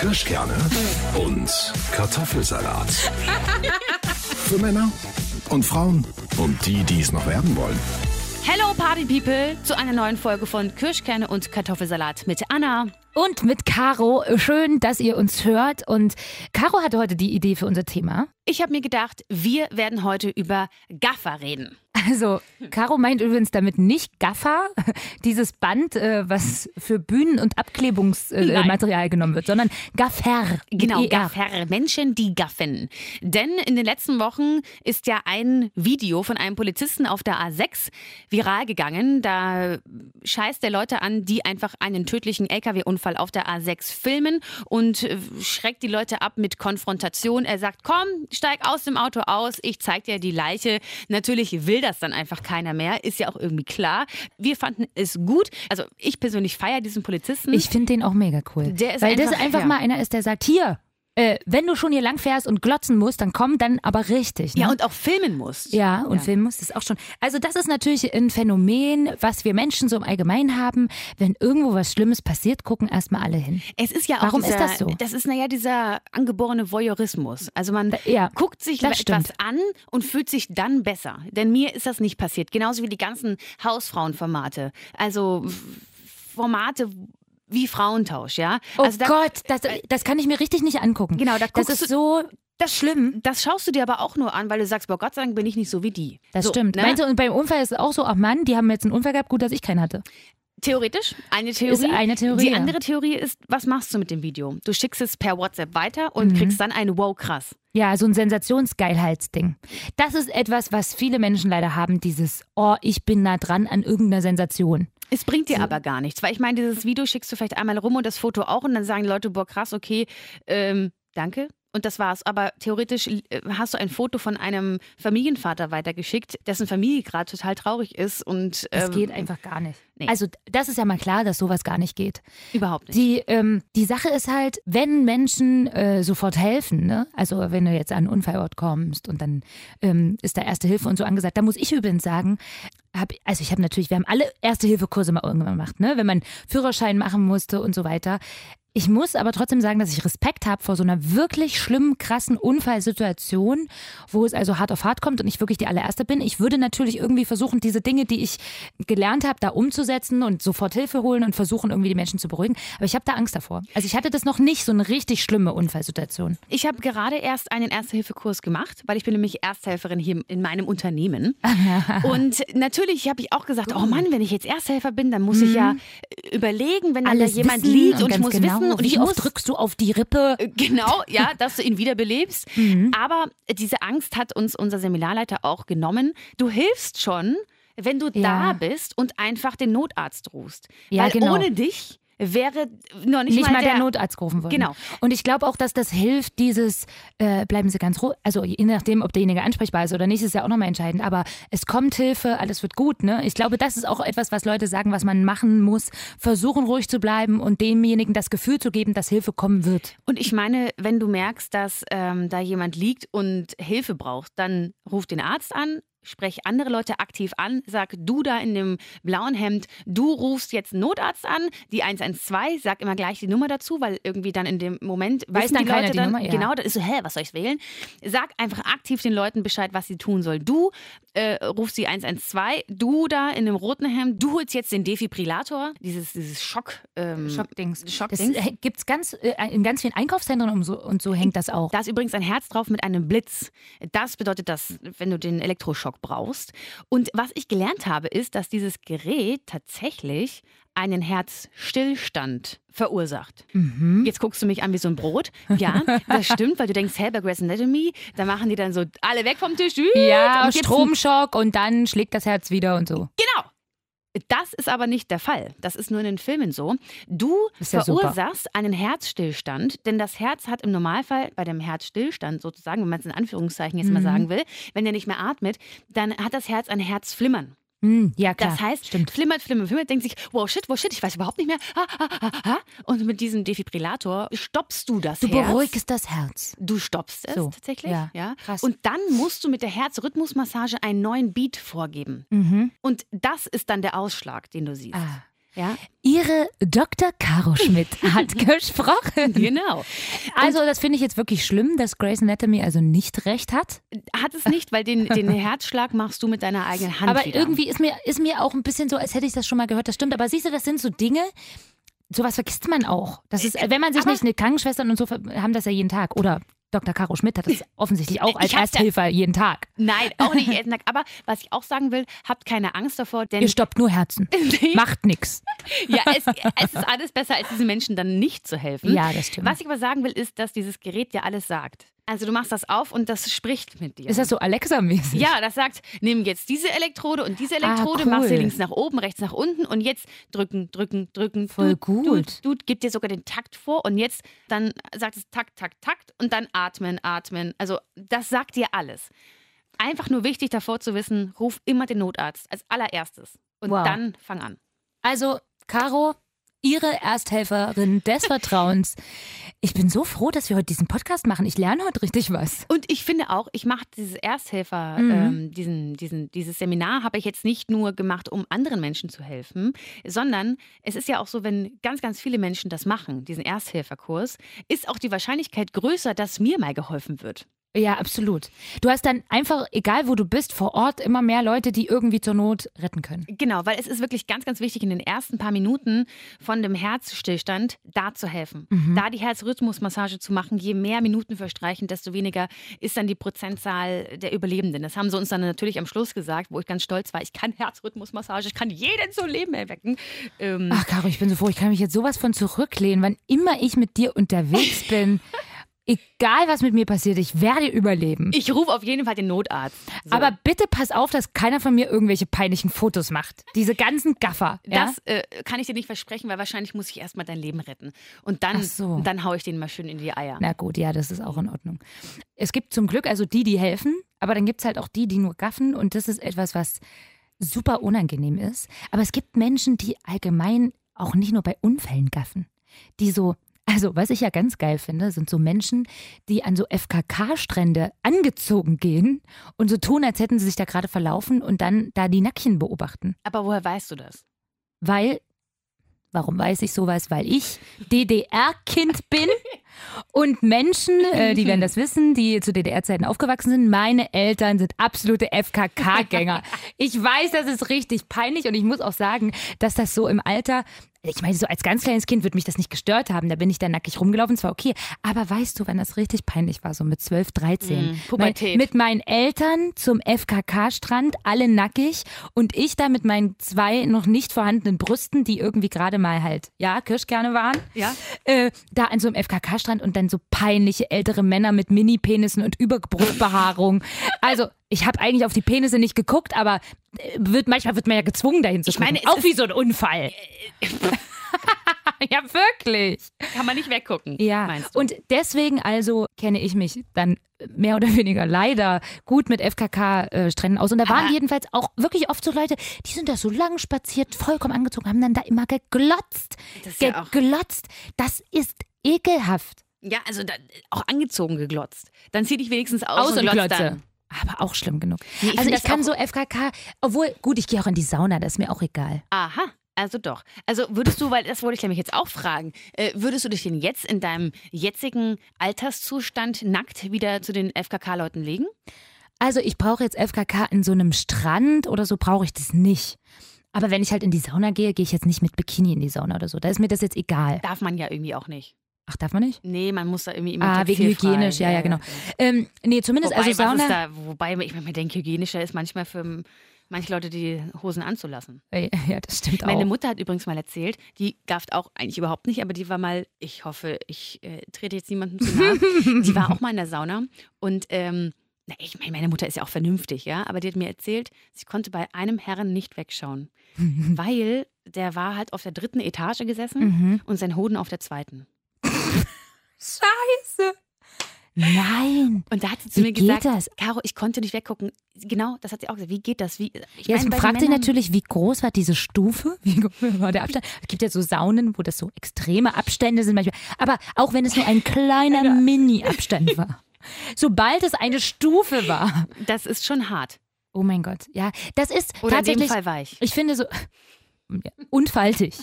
Kirschkerne und Kartoffelsalat. Für Männer und Frauen und die, die es noch werden wollen. Hello Party People zu einer neuen Folge von Kirschkerne und Kartoffelsalat mit Anna. Und mit Caro. Schön, dass ihr uns hört. Und Caro hatte heute die Idee für unser Thema. Ich habe mir gedacht, wir werden heute über Gaffer reden. Also, Caro meint übrigens damit nicht Gaffer, dieses Band, äh, was für Bühnen- und Abklebungsmaterial äh, genommen wird, sondern Gaffer. Genau, Gaffer. Menschen, die gaffen. Denn in den letzten Wochen ist ja ein Video von einem Polizisten auf der A6 viral gegangen. Da scheißt er Leute an, die einfach einen tödlichen LKW-Unfall auf der A6 filmen und äh, schreckt die Leute ab mit Konfrontation. Er sagt, komm, steig aus dem Auto aus, ich zeig dir die Leiche. Natürlich will das dann einfach keiner mehr, ist ja auch irgendwie klar. Wir fanden es gut. Also ich persönlich feiere diesen Polizisten. Ich finde den auch mega cool. Der ist Weil einfach, das einfach ja. mal einer ist, der sagt, hier, äh, wenn du schon hier lang fährst und glotzen musst, dann komm dann aber richtig. Ne? Ja, und auch filmen musst. Ja, und Ja. filmen musst es auch schon. Also das ist natürlich ein Phänomen, was wir Menschen so im Allgemeinen haben. Wenn irgendwo was Schlimmes passiert, gucken erstmal alle hin. Es ist ja auch Warum ist dieser, das so? Das ist naja dieser angeborene Voyeurismus. Also man ja, guckt sich das etwas stimmt. an und fühlt sich dann besser. Denn mir ist das nicht passiert. Genauso wie die ganzen Hausfrauenformate. Also Formate wie Frauentausch, ja. Oh also da, Gott, das, das kann ich mir richtig nicht angucken. Genau, da das ist so das schlimm. Das schaust du dir aber auch nur an, weil du sagst, boah, Gott sei Dank bin ich nicht so wie die. Das so, stimmt. Ne? Meinst du, und beim Unfall ist es auch so, ach Mann, die haben jetzt einen Unfall gehabt, gut, dass ich keinen hatte. Theoretisch, eine Theorie. Ist eine Theorie, Die andere Theorie ist, was machst du mit dem Video? Du schickst es per WhatsApp weiter und Mhm. kriegst dann ein Wow, krass. Ja, so ein Sensationsgeilheitsding. Das ist etwas, was viele Menschen leider haben, dieses, oh, ich bin nah dran an irgendeiner Sensation. Es bringt dir aber gar nichts, weil ich meine, dieses Video schickst du vielleicht einmal rum und das Foto auch und dann sagen die Leute, boah, krass, okay, ähm, danke. Und das war's. Aber theoretisch äh, hast du ein Foto von einem Familienvater weitergeschickt, dessen Familie gerade total traurig ist und Das ähm, geht einfach gar nicht. nee. Also, das ist ja mal klar, dass sowas gar nicht geht. überhaupt nicht. Die, ähm, die Sache ist halt, wenn Menschen äh, sofort helfen, ne? also wenn du jetzt an einen Unfallort kommst und dann ähm, ist da Erste Hilfe und so angesagt, da muss ich übrigens sagen, hab, also ich habe natürlich, wir haben alle Erste-Hilfe-Kurse mal irgendwann gemacht, ne? wenn man Führerschein machen musste und so weiter. Ich muss aber trotzdem sagen, dass ich Respekt habe vor so einer wirklich schlimmen, krassen Unfallsituation, wo es also hart auf hart kommt und ich wirklich die allererste bin. Ich würde natürlich irgendwie versuchen, diese Dinge, die ich gelernt habe, da umzusetzen und sofort Hilfe holen und versuchen, irgendwie die Menschen zu beruhigen. Aber ich habe da Angst davor. Also ich hatte das noch nicht, so eine richtig schlimme Unfallsituation. Ich habe gerade erst einen Erste-Hilfe-Kurs gemacht, weil ich bin nämlich Ersthelferin hier in meinem Unternehmen. und natürlich habe ich auch gesagt, oh Mann, wenn ich jetzt Ersthelfer bin, dann muss ich ja überlegen, wenn dann da jemand liegt und, ich ganz muss genau, wissen und wie ich oft drückst du auf die Rippe? Genau, ja, dass du ihn wiederbelebst. Mhm. Aber diese Angst hat uns unser Seminarleiter auch genommen. Du hilfst schon, wenn du Ja. da bist und einfach den Notarzt rufst. Ja, Weil genau. ohne dich wäre noch nicht, nicht mal der, der Notarzt gerufen worden. Genau. Und ich glaube auch, dass das hilft, dieses, äh, bleiben Sie ganz ruhig, also je nachdem, ob derjenige ansprechbar ist oder nicht, ist ja auch nochmal entscheidend, aber es kommt Hilfe, alles wird gut, ne? Ich glaube, das ist auch etwas, was Leute sagen, was man machen muss, versuchen ruhig zu bleiben und demjenigen das Gefühl zu geben, dass Hilfe kommen wird. Und ich meine, wenn du merkst, dass ähm, da jemand liegt und Hilfe braucht, dann ruf den Arzt an. Sprech andere Leute aktiv an, sag du da in dem blauen Hemd, du rufst jetzt einen Notarzt an, die 112, sag immer gleich die Nummer dazu, weil irgendwie dann in dem Moment Weiß dann die Leute die dann, Nummer? Ja. genau, das ist so, hä, was soll ich wählen? Sag einfach aktiv den Leuten Bescheid, was sie tun sollen. Du äh, rufst die 112, du da in dem roten Hemd, du holst jetzt den Defibrillator, dieses, dieses Schock, ähm, Schockdings. Das Schockdings. äh, gibt's ganz, äh, in ganz vielen Einkaufszentren und so, und so hängt das auch. Da ist übrigens ein Herz drauf mit einem Blitz. Das bedeutet das, wenn du den Elektroschock brauchst. Und was ich gelernt habe, ist, dass dieses Gerät tatsächlich einen Herzstillstand verursacht. Mhm. Jetzt guckst du mich an wie so ein Brot. Ja, das stimmt, weil du denkst, hä, bei Grey's Anatomy, da machen die dann so alle weg vom Tisch. Ja, und Stromschock und dann schlägt das Herz wieder und so. Genau. Das ist aber nicht der Fall. Das ist nur in den Filmen so. Du ja super. verursachst einen Herzstillstand, denn das Herz hat im Normalfall bei dem Herzstillstand sozusagen, wenn man es in Anführungszeichen jetzt mal Mhm. sagen will, wenn er nicht mehr atmet, dann hat das Herz ein Herzflimmern. Hm, ja, klar. Das heißt, stimmt. flimmert, flimmert, flimmert, denkt sich, wow, shit, wow, shit, ich weiß überhaupt nicht mehr. Ha, ha, ha, ha. Und mit diesem Defibrillator stoppst du das Du Herz. beruhigst das Herz. Du stoppst es So, tatsächlich. ja, krass. Und dann musst du mit der Herzrhythmusmassage einen neuen Beat vorgeben. Mhm. Und das ist dann der Ausschlag, den du siehst. Ah. Ja, Ihre Dr. Caro Schmidt hat gesprochen. genau. Also, das finde ich jetzt wirklich schlimm, dass Grey's Anatomy also nicht recht hat. Hat es nicht, weil den, den Herzschlag machst du mit deiner eigenen Hand Aber wieder. irgendwie ist mir, ist mir auch ein bisschen so, als hätte ich das schon mal gehört. Das stimmt. Aber siehst du, das sind so Dinge, sowas vergisst man auch. Das ist, wenn man sich aber- nicht, eine Krankenschwestern und so haben das ja jeden Tag. Oder Dr. Caro Schmidt hat das offensichtlich auch als ja- Ersthelfer jeden Tag. Nein, auch nicht jeden Tag. Aber was ich auch sagen will, habt keine Angst davor, denn Ihr stoppt nur Herzen. Macht nix. ja, es, es ist alles besser, als diesen Menschen dann nicht zu helfen. Ja, das stimmt. Was ich aber sagen will, ist, dass dieses Gerät dir alles sagt. Also du machst das auf und das spricht mit dir. Ist das so Alexa-mäßig? ja, das sagt, nimm jetzt diese Elektrode und diese Ah, Elektrode, cool. mach sie links nach oben, rechts nach unten und jetzt drücken, drücken, drücken. Voll Dut, gut. Dut, dut, gibt dir sogar den Takt vor und jetzt dann sagt es Takt, Takt, Takt und dann atmen, atmen. Also das sagt dir alles. Einfach nur wichtig davor zu wissen, ruf immer den Notarzt als allererstes und Wow. dann fang an. Also, Caro, Ihre Ersthelferin des Vertrauens. Ich bin so froh, dass wir heute diesen Podcast machen. Ich lerne heute richtig was. Und ich finde auch, ich mache dieses Ersthelfer, Mhm. ähm, diesen, diesen, dieses Seminar habe ich jetzt nicht nur gemacht, um anderen Menschen zu helfen, sondern es ist ja auch so, wenn ganz, ganz viele Menschen das machen, diesen Ersthelferkurs, ist auch die Wahrscheinlichkeit größer, dass mir mal geholfen wird. Ja, absolut. Du hast dann einfach, egal wo du bist, vor Ort immer mehr Leute, die irgendwie zur Not retten können. Genau, weil es ist wirklich ganz, ganz wichtig, in den ersten paar Minuten von dem Herzstillstand da zu helfen. Mhm. Da die Herzrhythmusmassage zu machen, je mehr Minuten verstreichen, desto weniger ist dann die Prozentzahl der Überlebenden. Das haben sie uns dann natürlich am Schluss gesagt, wo ich ganz stolz war. Ich kann Herzrhythmusmassage, ich kann jeden zum Leben erwecken. Ähm, Ach, Caro, ich bin so froh. Ich kann mich jetzt sowas von zurücklehnen. Wann immer ich mit dir unterwegs bin, egal was mit mir passiert, ich werde überleben. ich rufe auf jeden Fall den Notarzt. So. Aber bitte pass auf, dass keiner von mir irgendwelche peinlichen Fotos macht. Diese ganzen Gaffer. Ja? das äh, kann ich dir nicht versprechen, weil wahrscheinlich muss ich erstmal dein Leben retten. Und dann, so. dann haue ich den mal schön in die Eier. Na gut, ja, das ist auch in Ordnung. Es gibt zum Glück also die, die helfen, aber dann gibt es halt auch die, die nur gaffen und das ist etwas, was super unangenehm ist. Aber es gibt Menschen, die allgemein auch nicht nur bei Unfällen gaffen, die so, also was ich ja ganz geil finde, sind so Menschen, die an so FKK-Strände angezogen gehen und so tun, als hätten sie sich da gerade verlaufen und dann da die Nackchen beobachten. Aber woher weißt du das? Weil, warum weiß ich sowas? Weil ich DDR-Kind bin und Menschen, äh, die werden das wissen, die zu DDR-Zeiten aufgewachsen sind, meine Eltern sind absolute FKK-Gänger. Ich weiß, das ist richtig peinlich und ich muss auch sagen, dass das so im Alter ich meine, so als ganz kleines Kind wird mich das nicht gestört haben. Da bin ich da nackig rumgelaufen, zwar okay. Aber weißt du, wann das richtig peinlich war, so mit 12, 13? Mm, Pubertät. Mein, mit meinen Eltern zum FKK-Strand, alle nackig und ich da mit meinen zwei noch nicht vorhandenen Brüsten, die irgendwie gerade mal halt, ja, Kirschkerne waren, Ja. äh, da an so einem FKK-Strand und dann so peinliche ältere Männer mit Mini-Penissen und Überbrustbehaarung. Also, ich habe eigentlich auf die Penisse nicht geguckt, aber äh, wird, manchmal wird man ja gezwungen, dahin zu Ich meine, gucken. Auch wie so ein Unfall. ja, wirklich. Kann man nicht weggucken, Ja, meinst du? und deswegen also kenne ich mich dann mehr oder weniger leider gut mit FKK-Stränden aus. Und da waren Aber- jedenfalls auch wirklich oft so Leute, die sind da so lang spaziert, vollkommen angezogen, haben dann da immer geglotzt. Das ist ja geglotzt. Das ist ekelhaft. ja, also da, auch angezogen geglotzt. Dann zieh dich wenigstens aus, Aus und und glotz glotze. dann. Aber auch schlimm genug. Nee, ich also ich das kann so FKK, obwohl, gut, ich gehe auch in die Sauna, das ist mir auch egal. Aha. Also doch. Also würdest du, weil das wollte ich nämlich jetzt auch fragen, äh, würdest du dich denn jetzt in deinem jetzigen Alterszustand nackt wieder zu den FKK-Leuten legen? Also ich brauche jetzt FKK in so einem Strand oder so brauche ich das nicht. Aber wenn ich halt in die Sauna gehe, gehe ich jetzt nicht mit Bikini in die Sauna oder so. Da ist mir das jetzt egal. Darf man ja irgendwie auch nicht. Ach, darf man nicht? Nee, man muss da irgendwie immer Ah, wegen hygienisch, ja, ja, genau. Ähm, nee, zumindest Wobei, also Sauna. da, wobei ich mir denke, hygienischer ist manchmal für manche Leute die Hosen anzulassen. Ja, das stimmt Meine auch. Mutter hat übrigens mal erzählt, die gafft auch eigentlich überhaupt nicht, aber die war mal, ich hoffe, ich äh, trete jetzt niemandem zu nahe, die war auch mal in der Sauna und ähm, na, ich meine, meine Mutter ist ja auch vernünftig, ja, aber die hat mir erzählt, sie konnte bei einem Herren nicht wegschauen, weil der war halt auf der dritten Etage gesessen Mhm. und sein Hoden auf der zweiten. Scheiße. Nein. Und da hat sie zu Wie mir geht gesagt, das? Caro, ich konnte nicht weggucken. Genau, das hat sie auch gesagt. Wie geht das? Wie, ich Jetzt meine, fragt Männern- natürlich, wie groß war diese Stufe? Wie groß war der Abstand? Es gibt ja so Saunen, wo das so extreme Abstände sind manchmal. Aber auch wenn es nur ein kleiner Mini-Abstand war. Sobald es eine Stufe war. Das ist schon hart. Oh mein Gott. Ja, das ist Oder in dem tatsächlich. Fall weich. Ich finde so. Ja. Und faltig.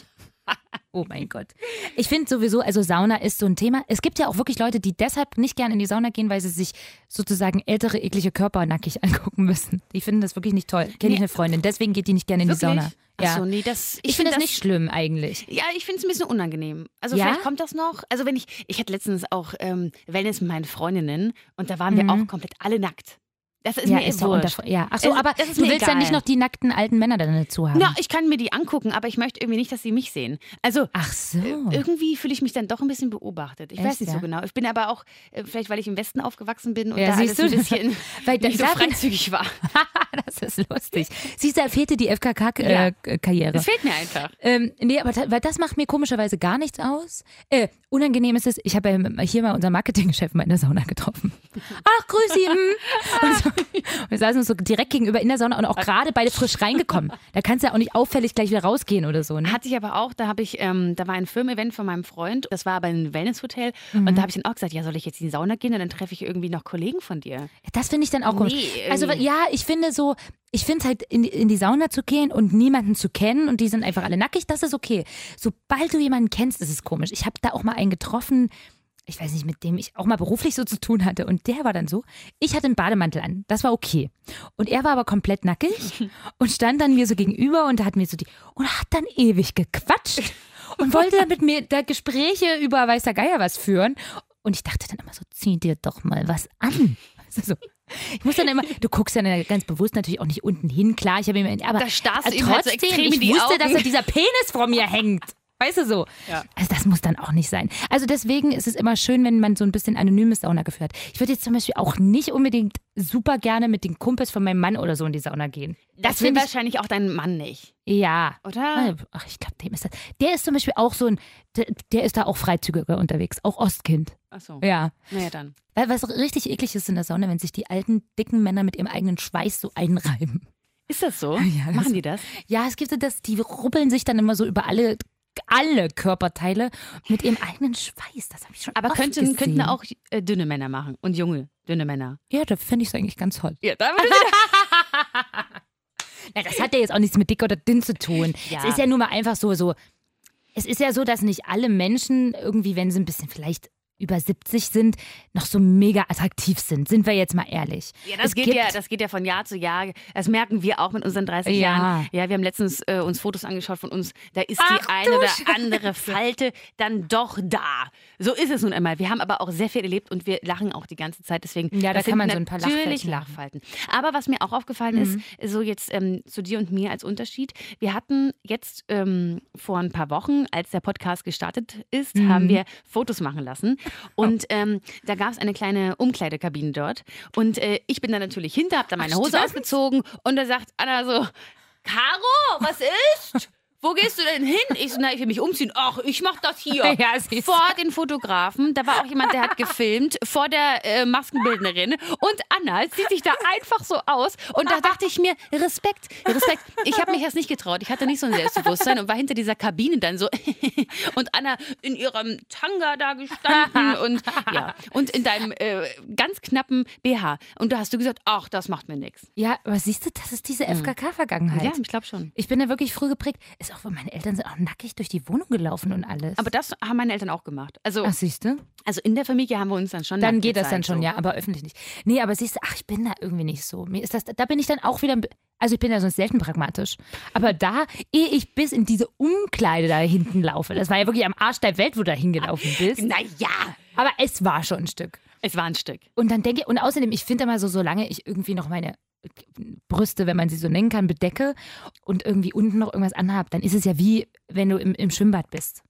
Oh mein Gott. Ich finde sowieso, also Sauna ist so ein Thema. Es gibt ja auch wirklich Leute, die deshalb nicht gerne in die Sauna gehen, weil sie sich sozusagen ältere, eklige Körper nackig angucken müssen. Die finden das wirklich nicht toll. Kenne ich Nee. eine Freundin. Deswegen geht die nicht gerne in die Wirklich? Sauna. Ja. Ach so, nee, das, ich finde das nicht schlimm eigentlich. Ja, ich finde es ein bisschen unangenehm. Also Ja? vielleicht kommt das noch. Also wenn ich, ich hatte letztens auch ähm, Wellness mit meinen Freundinnen und da waren wir Mhm. auch komplett alle nackt. Das ist ja, mir ist eh doch wurscht. unter, ja. Ach so, Es- aber du willst ja nicht egal. noch die nackten alten Männer dann dazu haben. Ja, ich kann mir die angucken, aber ich möchte irgendwie nicht, dass sie mich sehen. Also Ach so. irgendwie fühle ich mich dann doch ein bisschen beobachtet. Ich Echt, weiß nicht ja? so genau. Ich bin aber auch, äh, vielleicht weil ich im Westen aufgewachsen bin und Ja, da alles siehst du? ein bisschen Weil nicht so freizügig war. das ist lustig. Siehst du, da fehlte die Ja. FKK-Karriere. Das fehlt mir einfach. Ähm, nee, aber da, weil das macht mir komischerweise gar nichts aus. Äh, unangenehm ist es, ich habe ja hier mal unseren Marketingchef mal in der Sauna getroffen. Ach, grüß Sie. Und so, wir saßen uns so direkt gegenüber in der Sauna und auch gerade beide frisch reingekommen. Da kannst du ja auch nicht auffällig gleich wieder rausgehen oder so. Ne? Hatte ich aber auch, da habe ich, ähm, da war ein Firmen-Event von meinem Freund, das war aber ein Wellness-Hotel und da habe ich dann auch gesagt, ja, soll ich jetzt in die Sauna gehen und dann treffe ich irgendwie noch Kollegen von dir. Das finde ich dann auch komisch. Nee, also irgendwie. ja, ich finde so, ich finde halt in, in die Sauna zu gehen und niemanden zu kennen und die sind einfach alle nackig, das ist okay. Sobald du jemanden kennst, ist es komisch. Ich habe da auch mal einen getroffen, ich weiß nicht, mit dem ich auch mal beruflich so zu tun hatte und der war dann so, ich hatte einen Bademantel an, das war okay. Und er war aber komplett nackig und stand dann mir so gegenüber und hat mir so die, und hat dann ewig gequatscht und wollte dann mit mir da Gespräche über weiß der Geier was führen. Und ich dachte dann immer so, zieh dir doch mal was an. Also so. Ich muss dann immer, du guckst dann ganz bewusst natürlich auch nicht unten hin, klar, ich habe mir, aber Da starrst du äh, ihm halt so trotzdem, ich wusste, dass da dieser Penis vor mir hängt. Weißt du so? Ja. Also das muss dann auch nicht sein. Also deswegen ist es immer schön, wenn man so ein bisschen anonymes Sauna geführt. Ich würde jetzt zum Beispiel auch nicht unbedingt super gerne mit den Kumpels von meinem Mann oder so in die Sauna gehen. Das will finde ich, wahrscheinlich auch dein Mann nicht, ja. oder? Ach, ich glaube, dem ist das. Der ist zum Beispiel auch so ein, der, der ist da auch freizügiger unterwegs, auch Ostkind. Achso, Ja. naja dann. Weil was richtig eklig ist in der Sauna, wenn sich die alten, dicken Männer mit ihrem eigenen Schweiß so einreiben. Ist das so? Ja, das- Machen die das? Ja, es gibt so das, die rubbeln sich dann immer so über alle, alle Körperteile mit ihrem eigenen Schweiß. Das habe ich schon Aber oft könnten, gesehen. könnten auch äh, dünne Männer machen und junge, dünne Männer. Ja, da finde ich es eigentlich ganz toll. Ja, da Na, das hat ja jetzt auch nichts mit dick oder dünn zu tun. Ja. Es ist ja nur mal einfach so, so. Es ist ja so, dass nicht alle Menschen irgendwie, wenn sie ein bisschen vielleicht über 70 sind, noch so mega attraktiv sind. Sind wir jetzt mal ehrlich. Ja, das Es geht ja, das geht ja von Jahr zu Jahr. Das merken wir auch mit unseren 30 Ja. Jahren. Ja, wir haben letztens äh, uns Fotos angeschaut von uns. Da ist Ach, die eine oder Scheiße. andere Falte dann doch da. So ist es nun einmal. Wir haben aber auch sehr viel erlebt und wir lachen auch die ganze Zeit. Deswegen Ja, da kann man so ein paar natürlich Lachfältchen machen. Lachfalten. Aber was mir auch aufgefallen Mhm. ist, so jetzt ähm, zu dir und mir als Unterschied. Wir hatten jetzt ähm, vor ein paar Wochen, als der Podcast gestartet ist, Mhm. haben wir Fotos machen lassen. Und ähm, da gab es eine kleine Umkleidekabine dort. Und äh, ich bin da natürlich hinter, habe da meine Ach, Hose stimmt. ausgezogen und da sagt Anna so, Caro, was ist? Wo gehst du denn hin? Ich so, na, ich will mich umziehen. Ach, ich mach das hier. Ja, vor den Fotografen. Da war auch jemand, der hat gefilmt, vor der äh, Maskenbildnerin. Und Anna zieht sich da einfach so aus. Und da dachte ich mir, Respekt, Respekt. Ich habe mich erst nicht getraut. Ich hatte nicht so ein Selbstbewusstsein und war hinter dieser Kabine dann so. und Anna in ihrem Tanga da gestanden. Und ja, und in deinem äh, ganz knappen BH. Und da hast du gesagt, ach, das macht mir nichts. Ja, aber siehst du, das ist diese FKK-Vergangenheit. Ja, ich glaube schon. Ich bin da wirklich früh geprägt. Ist auch, meine Eltern sind auch nackig durch die Wohnung gelaufen und alles. Aber das haben meine Eltern auch gemacht. Also, Ach, siehst du? also in der Familie haben wir uns dann schon Dann geht das dann schon, so. ja, aber öffentlich nicht. Nee, aber siehst du, ach, ich bin da irgendwie nicht so. Mir ist das, da bin ich dann auch wieder, also ich bin ja sonst selten pragmatisch. Aber da, ehe ich bis in diese Umkleide da hinten laufe, das war ja wirklich am Arsch der Welt, wo du da hingelaufen bist. Naja, Aber es war schon ein Stück. es war ein Stück. Und dann denke ich, und außerdem, ich finde immer so, solange ich irgendwie noch meine Brüste, wenn man sie so nennen kann, bedecke und irgendwie unten noch irgendwas anhabe, dann ist es ja wie, wenn du im, im Schwimmbad bist.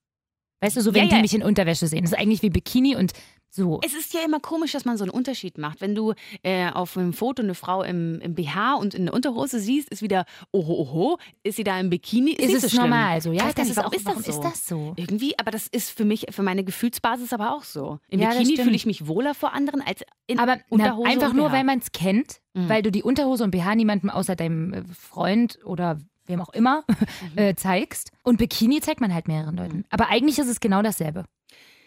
Weißt du, so wenn Ja, die ja. mich in Unterwäsche sehen. Das ist eigentlich wie Bikini und so. Es ist ja immer komisch, dass man so einen Unterschied macht. Wenn du äh, auf einem Foto eine Frau im, im BH und in der Unterhose siehst, ist wieder, oho, oho, ist sie da im Bikini? Ist, ist es so normal so? Ja, Weiß gar das ist warum auch, ist das warum so? ist das so? Irgendwie, aber das ist für mich, für meine Gefühlsbasis aber auch so. Im Ja, Bikini fühle ich mich wohler vor anderen als in Aber na, Unterhose einfach und nur, weil man es kennt, Mhm. weil du die Unterhose und BH niemandem außer deinem äh, Freund oder wem auch immer Mhm. äh, zeigst. Und Bikini zeigt man halt mehreren Leuten. Aber eigentlich ist es genau dasselbe.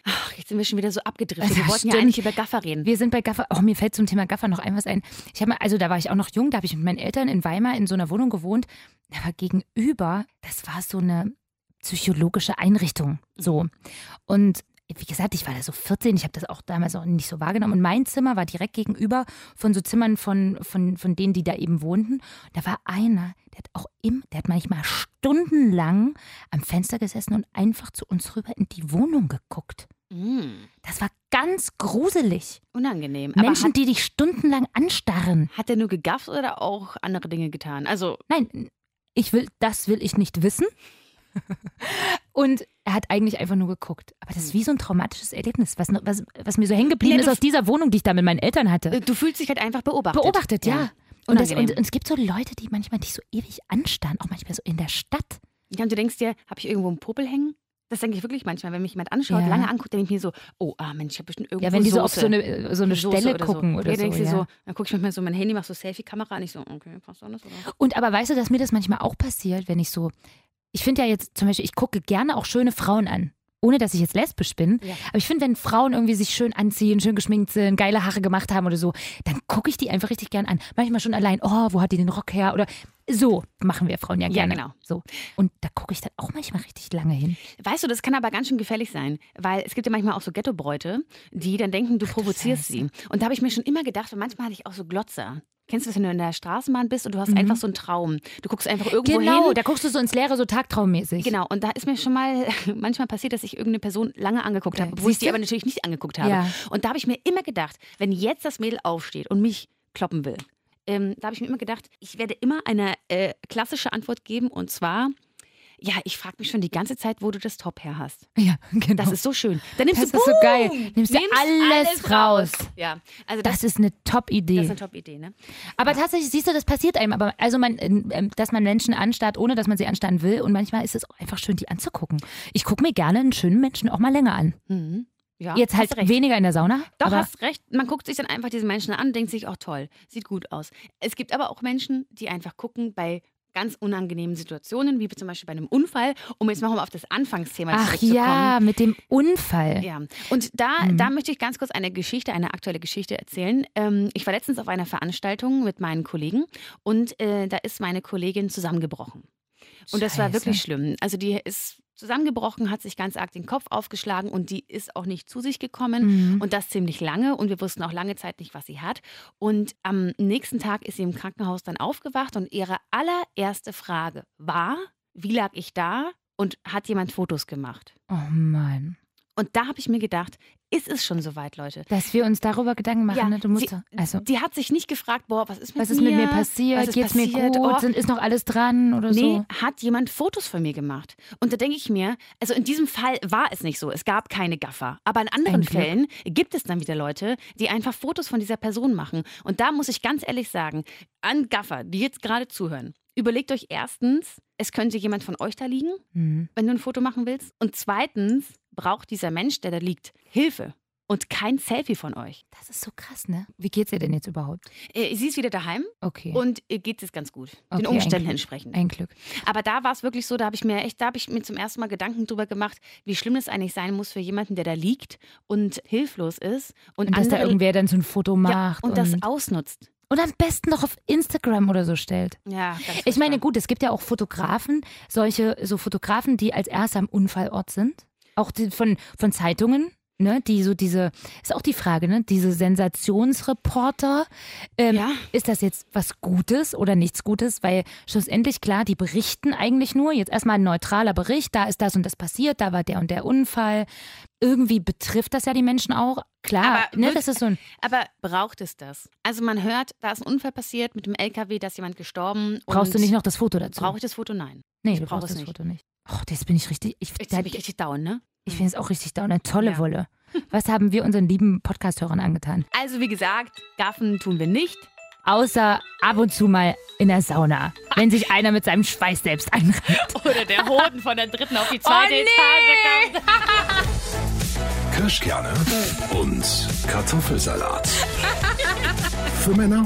Ach, jetzt sind wir schon wieder so abgedriftet. Wir wollten ja eigentlich über Gaffer reden. Wir sind bei Gaffer. Oh, mir fällt zum Thema Gaffer noch ein was ein. Ich habe also da war ich auch noch jung, da habe ich mit meinen Eltern in Weimar in so einer Wohnung gewohnt. Da war gegenüber, das war so eine psychologische Einrichtung. So. Und wie gesagt, ich war da so 14, ich habe das auch damals auch nicht so wahrgenommen. Und mein Zimmer war direkt gegenüber von so Zimmern von, von, von denen, die da eben wohnten. Da war einer, der hat auch im, der hat manchmal stundenlang am Fenster gesessen und einfach zu uns rüber in die Wohnung geguckt. Mm, Das war ganz gruselig. unangenehm. Aber Menschen, hat, die dich stundenlang anstarren. hat er nur gegafft oder auch andere Dinge getan? Also, Nein, ich will, das will ich nicht wissen. Und er hat eigentlich einfach nur geguckt. Aber das ist wie so ein traumatisches Erlebnis, was, was, was mir so hängen geblieben Nee, ist aus dieser Wohnung, die ich da mit meinen Eltern hatte. äh, du fühlst dich halt einfach beobachtet. Beobachtet, ja. Und, das, und, und es gibt so Leute, die manchmal dich so ewig anstarren, auch manchmal so in der Stadt. Ja, und du denkst dir, habe ich irgendwo einen Popel hängen? Das denke ich wirklich manchmal, wenn mich jemand anschaut, Ja. lange anguckt, denke ich mir so, oh, ah Mensch, ich habe bestimmt irgendwo Ja, wenn die so auf Soße. so eine, so eine Soße Stelle oder gucken so. oder ja, so. denkst ja. so, dann gucke ich manchmal so mein Handy, mach so Selfie-Kamera an, ich so, okay, passt alles, oder? Und aber weißt du, dass mir das manchmal auch passiert, wenn ich so, ich finde ja jetzt zum Beispiel, ich gucke gerne auch schöne Frauen an. Ohne dass ich jetzt lesbisch bin. Ja. Aber ich finde, wenn Frauen irgendwie sich schön anziehen, schön geschminkt sind, geile Haare gemacht haben oder so, dann gucke ich die einfach richtig gern an. Manchmal schon allein, oh, wo hat die den Rock her? Oder so machen wir Frauen ja Ja, gerne. genau. So. Und da gucke ich dann auch manchmal richtig lange hin. Weißt du, das kann aber ganz schön gefährlich sein, weil es gibt ja manchmal auch so Ghettobräute, die dann denken, du provozierst Scheiße. sie. Und da habe ich mir schon immer gedacht, weil manchmal hatte ich auch so Glotzer. Kennst du das, wenn du in der Straßenbahn bist und du hast Mhm. einfach so einen Traum? Du guckst einfach irgendwo Genau, hin. da guckst du so ins Leere, so tagtraummäßig. Genau, und da ist mir schon mal manchmal passiert, dass ich irgendeine Person lange angeguckt Ja, habe, obwohl ich die du? aber natürlich nicht angeguckt habe. Ja. Und da habe ich mir immer gedacht, wenn jetzt das Mädel aufsteht und mich kloppen will, ähm, da habe ich mir immer gedacht, ich werde immer eine äh, klassische Antwort geben und zwar, ja, ich frage mich schon die ganze Zeit, wo du das Top her hast. Ja, genau. Das ist so schön. Dann nimmst Das du ist so geil. Nimmst du alles raus. Ja, also das, das ist eine Top-Idee. das ist eine Top-Idee, ne? Aber tatsächlich, siehst du, das passiert einem. Aber also man, ähm, dass man Menschen anstarrt, ohne dass man sie anstarren will. Und manchmal ist es auch einfach schön, die anzugucken. Ich gucke mir gerne einen schönen Menschen auch mal länger an. Mhm. Ja, Jetzt halt recht. weniger in der Sauna. Doch, hast recht. Man guckt sich dann einfach diese Menschen an und denkt sich, auch toll, sieht gut aus. Es gibt aber auch Menschen, die einfach gucken bei ganz unangenehmen Situationen, wie zum Beispiel bei einem Unfall, um jetzt nochmal auf das Anfangsthema Ach zurückzukommen. ja, mit dem Unfall. Ja, und da, Mhm. da möchte ich ganz kurz eine Geschichte, eine aktuelle Geschichte erzählen. Ähm, ich war letztens auf einer Veranstaltung mit meinen Kollegen und äh, da ist meine Kollegin zusammengebrochen. Und das war Scheiße. wirklich schlimm. Also die ist zusammengebrochen, hat sich ganz arg den Kopf aufgeschlagen und die ist auch nicht zu sich gekommen. Mhm. Und das ziemlich lange und wir wussten auch lange Zeit nicht, was sie hat. Und am nächsten Tag ist sie im Krankenhaus dann aufgewacht und ihre allererste Frage war, wie lag ich da und hat jemand Fotos gemacht? Oh Mann. Und da habe ich mir gedacht, ist es schon soweit, Leute? Dass wir uns darüber Gedanken machen, Ja, ne? Du musst sie- also, Die hat sich nicht gefragt, boah, was ist mit was ist mir? mit mir passiert? Was ist Geht's mir gut? Oh. Sind, ist noch alles dran oder Nee, so? hat jemand Fotos von mir gemacht. Und da denke ich mir, also in diesem Fall war es nicht so. Es gab keine Gaffer. Aber in anderen. Fällen gibt es dann wieder Leute, die einfach Fotos von dieser Person machen. Und da muss ich ganz ehrlich sagen, an Gaffer, die jetzt gerade zuhören, überlegt euch erstens, es könnte jemand von euch da liegen, Mhm. wenn du ein Foto machen willst. Und zweitens braucht dieser Mensch, der da liegt, Hilfe. Und kein Selfie von euch. Das ist so krass, ne? Wie geht's ihr denn jetzt überhaupt? Äh, Sie ist wieder daheim Okay. und ihr geht es ganz gut. Den Okay, Umständen ein- entsprechend. Ein Glück. Aber da war es wirklich so, da habe ich mir echt, da habe ich mir zum ersten Mal Gedanken drüber gemacht, wie schlimm es eigentlich sein muss für jemanden, der da liegt und hilflos ist und, Und dass da andere irgendwer dann so ein Foto ja, macht. und, das ausnutzt. Und am besten noch auf Instagram oder so stellt. Ja, ganz Ich meine, gut, es gibt ja auch Fotografen, solche so Fotografen, die als erster am Unfallort sind. Auch die von, von Zeitungen. Ne, die so diese, ist auch die Frage, ne? Diese Sensationsreporter. Ähm, Ja. Ist das jetzt was Gutes oder nichts Gutes? Weil schlussendlich, klar, die berichten eigentlich nur, jetzt erstmal ein neutraler Bericht, da ist das und das passiert, da war der und der Unfall. Irgendwie betrifft das ja die Menschen auch. Klar, Aber ne, das ist so ein. Aber braucht es das? Also man hört, da ist ein Unfall passiert mit dem LKW, da ist jemand gestorben. Brauchst du nicht noch das Foto dazu? Brauche ich das Foto? Nein. nee, ich du brauch brauchst das nicht. Foto nicht. Oh, jetzt bin ich richtig. Ich, Ich da- ziehe mich richtig down, ne? Ich finde es auch richtig da. Eine tolle Ja. Wolle. Was haben wir unseren lieben Podcast-Hörern angetan? Also wie gesagt, Gaffen tun wir nicht. Außer ab und zu mal in der Sauna. Wenn sich einer mit seinem Schweiß selbst einreibt. Oder der Hoden von der dritten auf die zweite Etage kommt. Kirschkerne und Kartoffelsalat. Für Männer